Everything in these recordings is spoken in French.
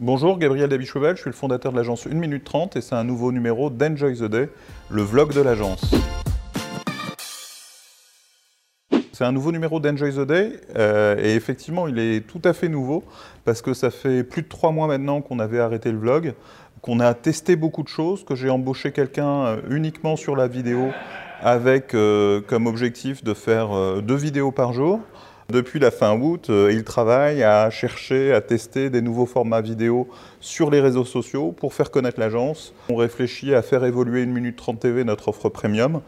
Bonjour, Gabriel Dabichevel, je suis le fondateur de l'agence 1 minute 30 et c'est un nouveau numéro d'Enjoy the Day, le vlog de l'agence. C'est un nouveau numéro d'Enjoy the Day euh, et effectivement il est tout à fait nouveau parce que ça fait plus de trois mois maintenant qu'on avait arrêté le vlog, qu'on a testé beaucoup de choses, que j'ai embauché quelqu'un euh, uniquement sur la vidéo avec euh, comme objectif de faire deux vidéos par jour. Depuis la fin août, euh, il travaille à chercher, à tester des nouveaux formats vidéo sur les réseaux sociaux pour faire connaître l'agence. On réfléchit à faire évoluer une minute 30 TV, notre offre premium.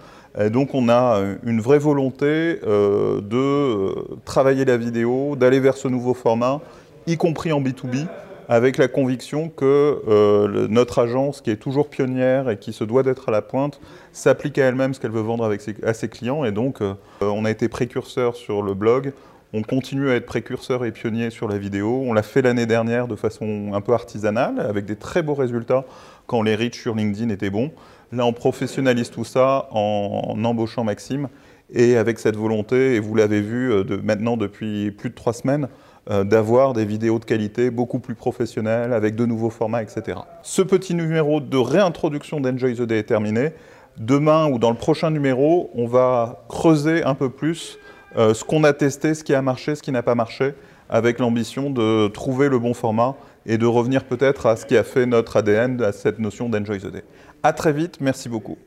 Donc on a une vraie volonté euh, de euh, travailler la vidéo, d'aller vers ce nouveau format, y compris en B2B avec la conviction que euh, notre agence, qui est toujours pionnière et qui se doit d'être à la pointe, s'applique à elle-même ce qu'elle veut vendre avec à ses clients. Et donc, euh, on a été précurseur sur le blog. On continue à être précurseur et pionnier sur la vidéo. On l'a fait l'année dernière de façon un peu artisanale, avec des très beaux résultats quand les reach sur LinkedIn étaient bons. Là, on professionnalise tout ça en, embauchant Maxime et avec cette volonté, et vous l'avez vu euh, de, maintenant depuis plus de trois semaines, d'avoir des vidéos de qualité beaucoup plus professionnelles, avec de nouveaux formats, etc. Ce petit numéro de réintroduction d'Enjoy the Day est terminé. Demain ou dans le prochain numéro, on va creuser un peu plus euh, ce qu'on a testé, ce qui a marché, ce qui n'a pas marché, avec l'ambition de trouver le bon format et de revenir peut-être à ce qui a fait notre ADN, à cette notion d'Enjoy the Day. À très vite, merci beaucoup.